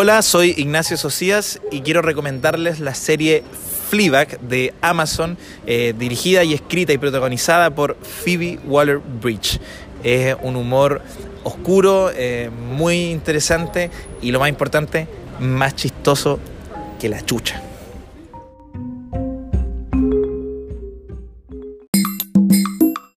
Hola, soy Ignacio Socias y quiero recomendarles la serie Fleabag de Amazon, eh, dirigida y escrita y protagonizada por Phoebe Waller-Bridge. Es un humor oscuro, eh, muy interesante y lo más importante, más chistoso que la chucha.